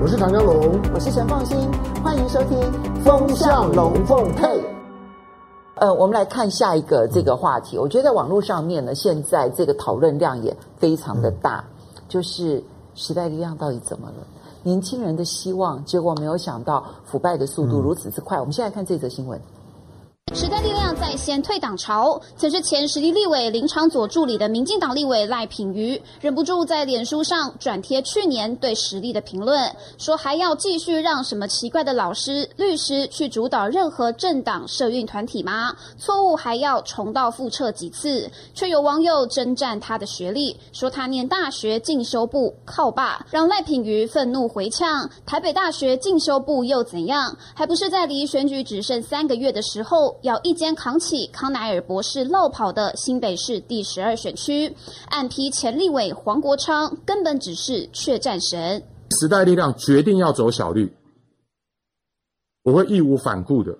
我是唐江龙，我是陈凤新，欢迎收听《风向龙凤配》。呃，我们来看下一个这个话题。我觉得在网络上面呢，现在这个讨论量也非常的大，就是时代力量到底怎么了？年轻人的希望，结果没有想到腐败的速度如此之快。我们现在看这则新闻。时代力量再掀退党潮，曾是前实力立委林昶佐助理的民进党立委赖品妤忍不住在脸书上转贴去年对实力的评论，说还要继续让什么奇怪的老师、律师去主导任何政党社运团体吗？错误还要重蹈覆辙几次？却有网友征战他的学历，说他念大学进修部靠爸，让赖品妤愤怒回呛：台北大学进修部又怎样？还不是在离选举只剩三个月的时候。要一肩扛起康乃尔博士落跑的新北市第十二选区，暗批前立委黄国昌根本只是怯战神。时代力量决定要走小绿，我会义无反顾的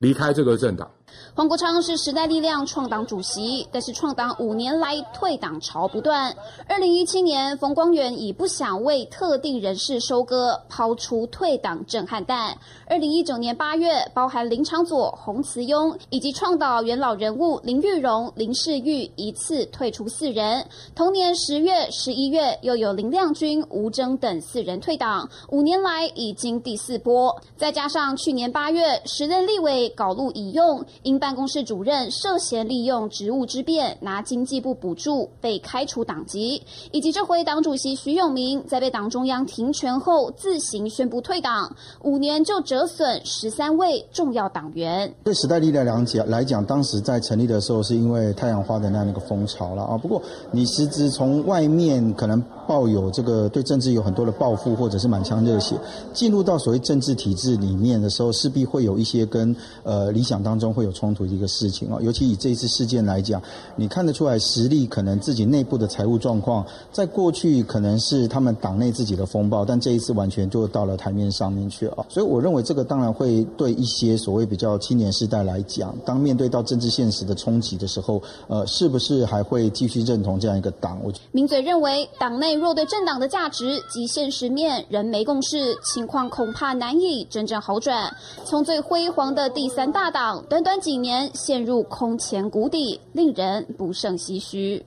离开这个政党。黄国昌是时代力量创党主席，但是创党五年来退党潮不断。二零一七年，冯光远以不想为特定人士收割，抛出退党震撼弹。二零一九年八月，包含林长佐、洪慈庸以及创党元老人物林玉荣、林世玉一次退出四人。同年十月、十一月，又有林亮君、吴峥等四人退党。五年来已经第四波，再加上去年八月，时任立委搞路已用。因办公室主任涉嫌利用职务之便拿经济部补助被开除党籍，以及这回党主席徐永明在被党中央停权后自行宣布退党，五年就折损十三位重要党员。对时代力量来讲，来讲当时在成立的时候是因为太阳花的那样一个风潮了啊。不过你实质从外面可能抱有这个对政治有很多的抱负或者是满腔热血，进入到所谓政治体制里面的时候，势必会有一些跟呃理想当中会有。冲突的一个事情啊，尤其以这一次事件来讲，你看得出来实力可能自己内部的财务状况，在过去可能是他们党内自己的风暴，但这一次完全就到了台面上面去啊。所以我认为这个当然会对一些所谓比较青年世代来讲，当面对到政治现实的冲击的时候，呃，是不是还会继续认同这样一个党？我名嘴认为，党内若对政党的价值及现实面仍没共识，情况恐怕难以真正好转。从最辉煌的第三大党，短短。几年陷入空前谷底，令人不胜唏嘘。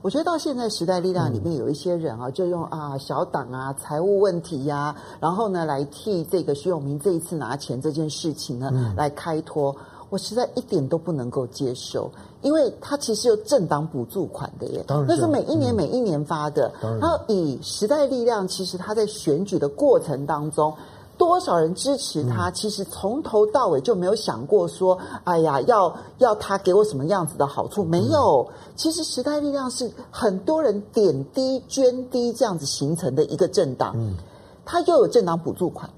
我觉得到现在时代力量里面有一些人啊，就用啊小党啊财务问题呀、啊，然后呢来替这个徐永明这一次拿钱这件事情呢、嗯、来开脱。我实在一点都不能够接受，因为他其实有政党补助款的耶，那是每一年每一年发的。然后以时代力量，其实他在选举的过程当中。多少人支持他？其实从头到尾就没有想过说，哎呀，要要他给我什么样子的好处？没有。其实时代力量是很多人点滴捐滴这样子形成的一个政党，他又有政党补助款，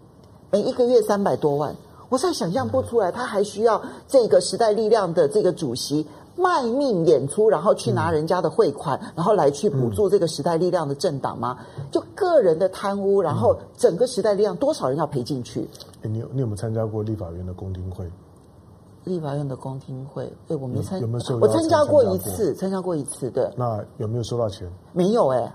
每一个月三百多万，我实在想象不出来，他还需要这个时代力量的这个主席。卖命演出，然后去拿人家的汇款，嗯、然后来去补助这个时代力量的政党吗？嗯、就个人的贪污，然后整个时代力量多少人要赔进去？欸、你有你有没有参加过立法院的公听会？立法院的公听会，对，我没参，有没有收？我参加过一次，参加过一次，对。那有没有收到钱？没有哎、欸。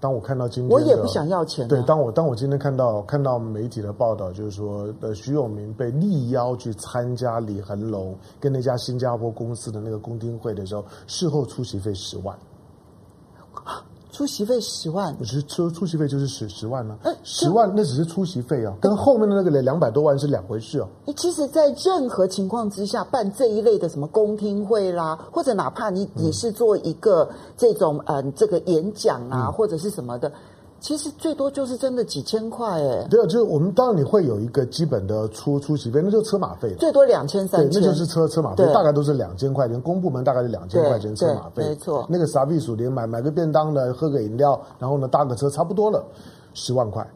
当我看到今天，我也不想要钱、啊。对，当我当我今天看到看到媒体的报道，就是说，呃，徐永明被力邀去参加李恒龙跟那家新加坡公司的那个公听会的时候，事后出席费十万。出席费十万，我觉得出出席费就是十十万呢、啊。十万那只是出席费啊，跟后面的那个两百多万是两回事哦、啊。其实，在任何情况之下办这一类的什么公听会啦，或者哪怕你你是做一个这种嗯、呃、这个演讲啊，嗯、或者是什么的。其实最多就是真的几千块哎，对啊，就是我们当然你会有一个基本的出出席费，那就是车马费，最多两千三千，那就是车车马费，大概都是两千块钱，公部门大概是两千块钱车马费，没错。那个啥避暑连买买个便当的，喝个饮料，然后呢搭个车差不多了，十万块，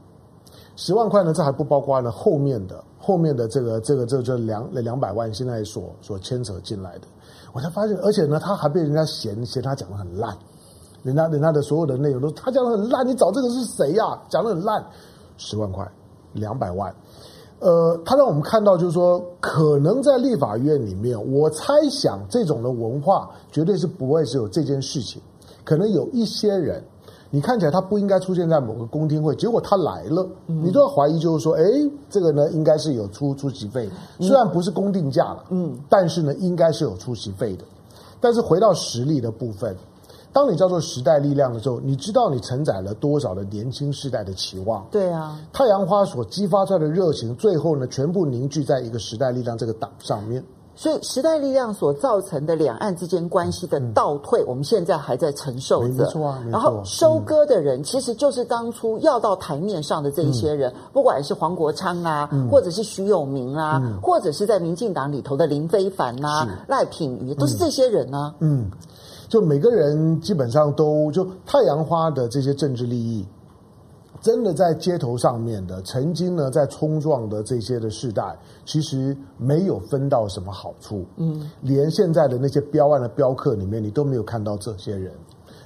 十万块呢，这还不包括呢后面的后面的这个这个这个这两两百万现在所所牵扯进来的，我才发现，而且呢他还被人家嫌嫌他讲的很烂。人家人家的所有的内容都，他讲的很烂，你找这个是谁呀、啊？讲的很烂，十万块，两百万，呃，他让我们看到就是说，可能在立法院里面，我猜想这种的文化绝对是不会是有这件事情，可能有一些人，你看起来他不应该出现在某个公听会，结果他来了，你都要怀疑，就是说，哎，这个呢应该是有出出席费，虽然不是公定价了，嗯，但是呢应该是有出席费的。但是回到实力的部分，当你叫做时代力量的时候，你知道你承载了多少的年轻世代的期望？对啊，太阳花所激发出来的热情，最后呢全部凝聚在一个时代力量这个党上面。所以，时代力量所造成的两岸之间关系的倒退，嗯、我们现在还在承受着。没错啊，错。然后收割的人，其实就是当初要到台面上的这一些人，嗯、不管是黄国昌啊，嗯、或者是徐永明啊，嗯、或者是在民进党里头的林非凡啊、赖品妤，都是这些人呢、啊。嗯，就每个人基本上都就太阳花的这些政治利益。真的在街头上面的，曾经呢在冲撞的这些的世代，其实没有分到什么好处。嗯，连现在的那些标案的标客里面，你都没有看到这些人。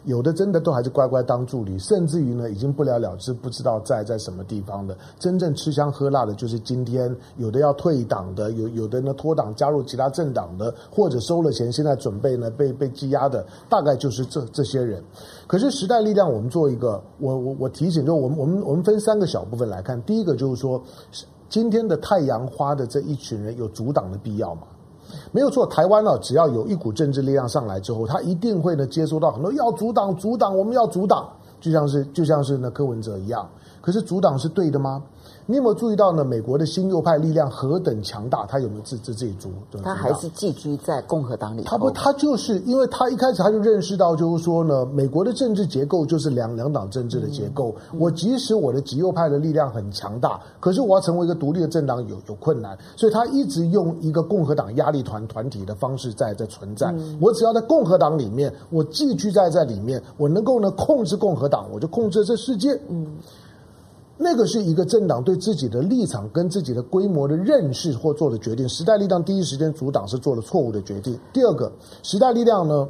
有的真的都还是乖乖当助理，甚至于呢已经不了了之，不知道在在什么地方的。真正吃香喝辣的，就是今天有的要退党的，有有的呢脱党加入其他政党的，或者收了钱现在准备呢被被羁押的，大概就是这这些人。可是时代力量，我们做一个，我我我提醒，就我们我们我们分三个小部分来看。第一个就是说，今天的太阳花的这一群人有阻挡的必要吗？没有错，台湾呢，只要有一股政治力量上来之后，他一定会呢接收到很多要阻挡、阻挡，我们要阻挡，就像是就像是那柯文哲一样。可是阻挡是对的吗？你有没有注意到呢？美国的新右派力量何等强大？他有没有自自自己阻？他还是寄居在共和党里。他不，他就是因为他一开始他就认识到，就是说呢，美国的政治结构就是两两党政治的结构。嗯、我即使我的极右派的力量很强大，可是我要成为一个独立的政党有有困难，所以他一直用一个共和党压力团团体的方式在在存在。嗯、我只要在共和党里面，我寄居在在里面，我能够呢控制共和党，我就控制这世界。嗯。那个是一个政党对自己的立场跟自己的规模的认识或做的决定。时代力量第一时间阻挡是做了错误的决定。第二个，时代力量呢，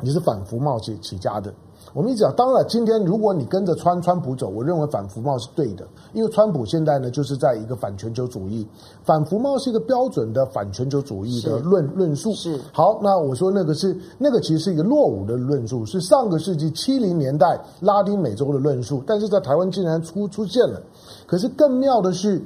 你是反服贸起起家的。我们一直讲，当然，今天如果你跟着川川普走，我认为反服贸是对的，因为川普现在呢就是在一个反全球主义，反服贸是一个标准的反全球主义的论论述。是好，那我说那个是那个其实是一个落伍的论述，是上个世纪七零年代拉丁美洲的论述，但是在台湾竟然出出现了。可是更妙的是。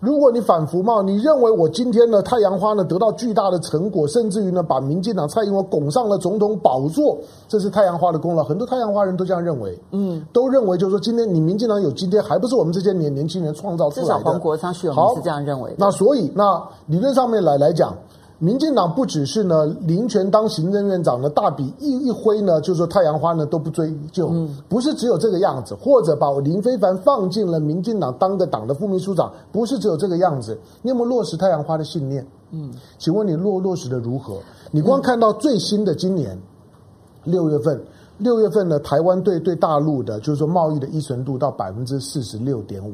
如果你反服贸，你认为我今天的太阳花呢得到巨大的成果，甚至于呢把民进党蔡英文拱上了总统宝座，这是太阳花的功劳。很多太阳花人都这样认为，嗯，都认为就是说今天你民进党有今天，还不是我们这些年年轻人创造出来的。至少黄国昌是这样认为的。那所以那理论上面来来讲。民进党不只是呢，林权当行政院长呢，大笔一一挥呢，就是说太阳花呢都不追究，不是只有这个样子，或者把林非凡放进了民进党当个党的副秘书长，不是只有这个样子。你有没有落实太阳花的信念？嗯，请问你落落实的如何？你光看到最新的今年六月份，六月份呢，台湾对对大陆的，就是说贸易的依存度到百分之四十六点五。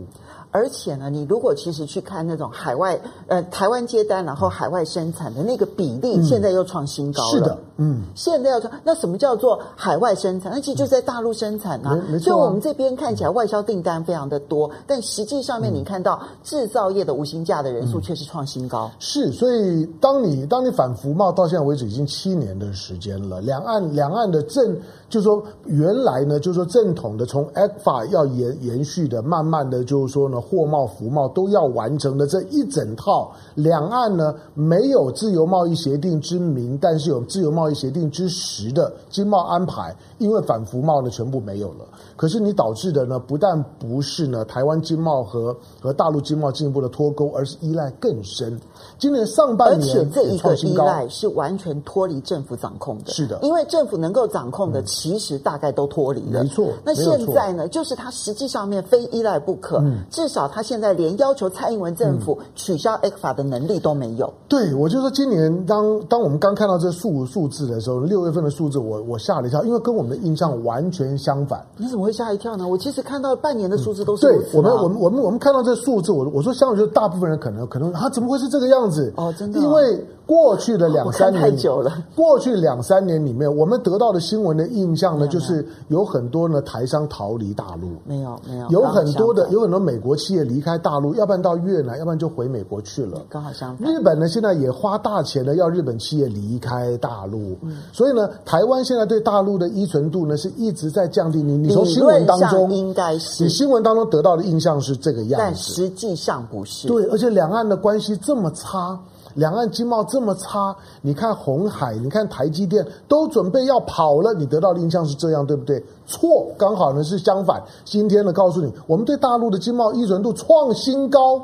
而且呢，你如果其实去看那种海外呃台湾接单，然后海外生产的那个比例，现在又创新高了。是的，嗯，现在要创，那什么叫做海外生产？那其实就是在大陆生产啊。没错。所以我们这边看起来外销订单非常的多，但实际上面你看到制造业的无薪假的人数却是创新高。是，所以当你当你反服贸到现在为止已经七年的时间了，两岸两岸的政就是说原来呢就是说正统的从 ECFA 要延延续的，慢慢的就是说呢。货贸、服贸都要完成的这一整套，两岸呢没有自由贸易协定之名，但是有自由贸易协定之实的经贸安排，因为反服贸呢全部没有了。可是你导致的呢，不但不是呢台湾经贸和和大陆经贸进一步的脱钩，而是依赖更深。今年上半年，而且这一个依赖是完全脱离政府掌控的。是的，因为政府能够掌控的，其实大概都脱离了。没错。那现在呢，就是它实际上面非依赖不可。嗯。至少他现在连要求蔡英文政府取消 ECFA 的能力都没有。对，我就说今年当当我们刚看到这数数字的时候，六月份的数字我，我我吓了一跳，因为跟我们的印象完全相反。你怎么会？吓一跳呢！我其实看到半年的数字都是、嗯、对我们，我们，我们，我们看到这数字，我我说，相对就是大部分人可能可能啊，怎么会是这个样子？哦，真的、哦，因为过去的两三年太久了。过去两三年里面，我们得到的新闻的印象呢，就是有很多呢台商逃离大陆，没有没有，有很多的有很多美国企业离开大陆，要不然到越南，要不然就回美国去了。刚好相反。日本呢，现在也花大钱呢要日本企业离开大陆，所以呢，台湾现在对大陆的依存度呢是一直在降低。你你从新闻当中应该是你新闻当中得到的印象是这个样子，但实际上不是。对，而且两岸的关系这么差。两岸经贸这么差，你看红海，你看台积电都准备要跑了，你得到的印象是这样，对不对？错，刚好呢是相反。今天呢，告诉你，我们对大陆的经贸依存度创新高，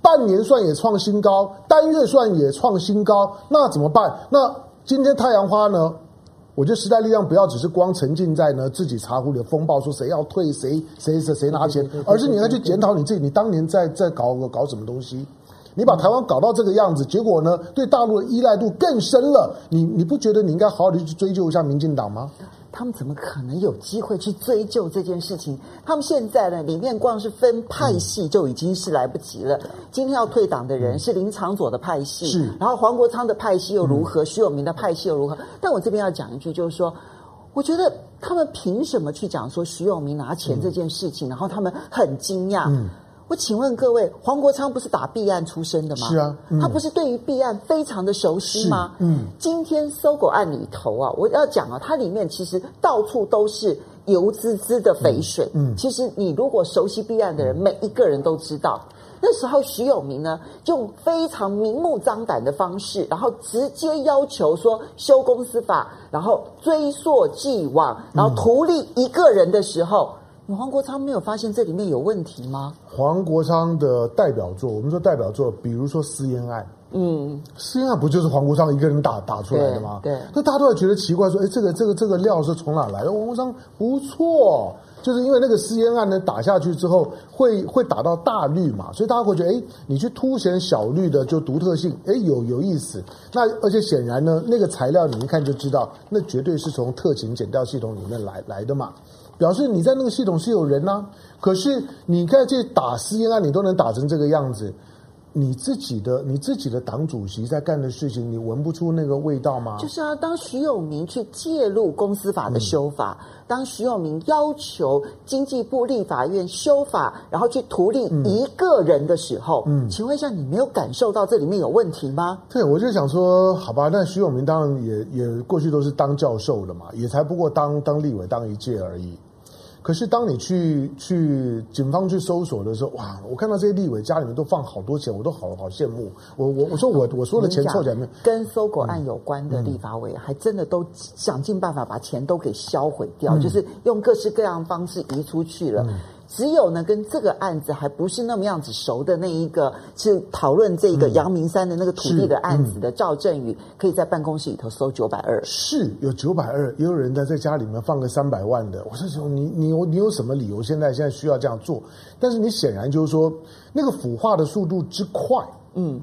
半年算也创新高，单月算也创新高，那怎么办？那今天太阳花呢？我觉得时代力量不要只是光沉浸在呢自己茶壶里的风暴，说谁要退谁谁谁谁拿钱，而是你要去检讨你自己，你当年在在搞搞什么东西。你把台湾搞到这个样子，结果呢，对大陆的依赖度更深了。你你不觉得你应该好好的去追究一下民进党吗？他们怎么可能有机会去追究这件事情？他们现在呢，里面光是分派系就已经是来不及了。嗯、今天要退党的人是林长佐的派系，是，然后黄国昌的派系又如何？嗯、徐永明的派系又如何？但我这边要讲一句，就是说，我觉得他们凭什么去讲说徐永明拿钱这件事情？嗯、然后他们很惊讶。嗯我请问各位，黄国昌不是打弊案出身的吗？是啊，嗯、他不是对于弊案非常的熟悉吗？嗯，今天搜狗案里头啊，我要讲啊，它里面其实到处都是油滋滋的肥水。嗯，嗯其实你如果熟悉弊案的人，每一个人都知道，那时候徐永明呢，用非常明目张胆的方式，然后直接要求说修公司法，然后追溯既往，然后图利一个人的时候。嗯黄国昌没有发现这里面有问题吗？黄国昌的代表作，我们说代表作，比如说私烟案，嗯，私烟案不就是黄国昌一个人打打出来的吗？对，那大家都会觉得奇怪，说，哎，这个这个这个料是从哪来的？黄国昌不错，就是因为那个私烟案呢打下去之后，会会打到大绿嘛，所以大家会觉得，哎，你去凸显小绿的就独特性，哎，有有意思。那而且显然呢，那个材料你一看就知道，那绝对是从特勤检调系统里面来来的嘛。表示你在那个系统是有人呐、可是你看这打私烟案，你都能打成这个样子，你自己的你自己的党主席在干的事情，你闻不出那个味道吗？就是啊，当徐永明去介入公司法的修法，嗯、当徐永明要求经济部立法院修法，然后去图利一个人的时候，嗯，请问一下，你没有感受到这里面有问题吗？对，我就想说，好吧，那徐永明当然也也过去都是当教授的嘛，也才不过当当立委当一届而已。可是当你去去警方去搜索的时候，哇！我看到这些立委家里面都放好多钱，我都好好羡慕。我我我说我我说的钱凑起来没有？跟搜狗案有关的立法委还真的都想尽办法把钱都给销毁掉，嗯、就是用各式各样的方式移出去了。嗯只有呢，跟这个案子还不是那么样子熟的那一个，是讨论这个阳明山的那个土地的案子的赵振宇，可以在办公室里头搜九百二，是有九百二，也有人在在家里面放个三百万的。我是说，你你有你有什么理由现在现在需要这样做？但是你显然就是说，那个腐化的速度之快，嗯，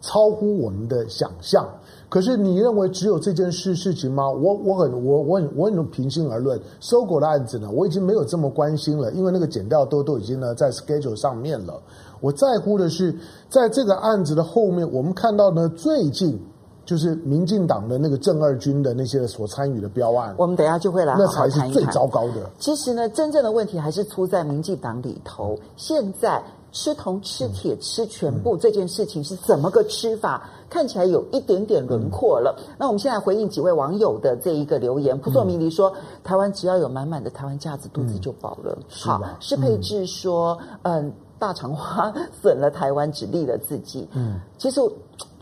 超乎我们的想象。可是你认为只有这件事事情吗？我我很我我很我很平心而论，搜狗的案子呢，我已经没有这么关心了，因为那个剪掉都都已经呢在 schedule 上面了。我在乎的是，在这个案子的后面，我们看到呢，最近就是民进党的那个正二军的那些所参与的标案，我们等一下就会来好好谈一谈，那才是最糟糕的。其实呢，真正的问题还是出在民进党里头。现在。吃铜吃铁吃全部这件事情是怎么个吃法？看起来有一点点轮廓了。那我们现在回应几位网友的这一个留言。扑朔迷离说，台湾只要有满满的台湾价值，肚子就饱了。好，施佩智说，嗯，大肠花损了台湾，只利了自己。嗯，其实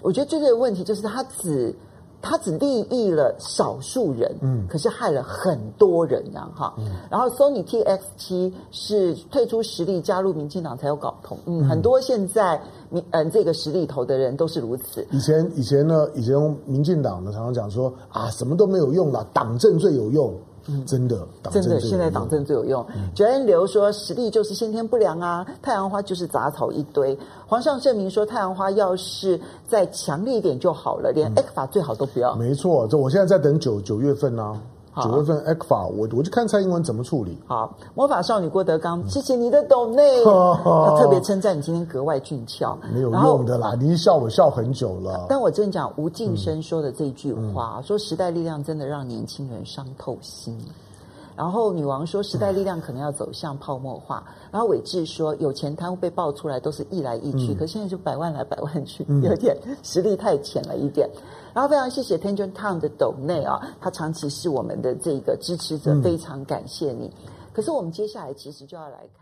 我觉得最大的问题就是他只。他只利益了少数人，嗯，可是害了很多人，这样哈。嗯，然后 Sony TX 七是退出实力加入民进党才有搞头，嗯，嗯很多现在民嗯这个实力头的人都是如此。以前以前呢，以前民进党呢常常讲说啊，什么都没有用了，党政最有用。嗯，真的，真的，现在党政最有用。九恩流说，实力就是先天不良啊，太阳花就是杂草一堆。皇上证明说，太阳花要是再强烈一点就好了，连 ECFA 最好都不要。没错，这我现在在等九九月份呢、啊。九月份 ECFA，我我就看蔡英文怎么处理。好，魔法少女郭德纲，谢谢你的懂内，他特别称赞你今天格外俊俏，没有用的啦，你笑我笑很久了。但我真讲吴敬生说的这句话，说时代力量真的让年轻人伤透心。然后女王说时代力量可能要走向泡沫化。然后伟志说有钱贪污被爆出来都是易来易去，可现在就百万来百万去，有点实力太浅了一点。然后非常谢谢 Tension Town 的斗内啊，他长期是我们的这个支持者，非常感谢你。可是我们接下来其实就要来看。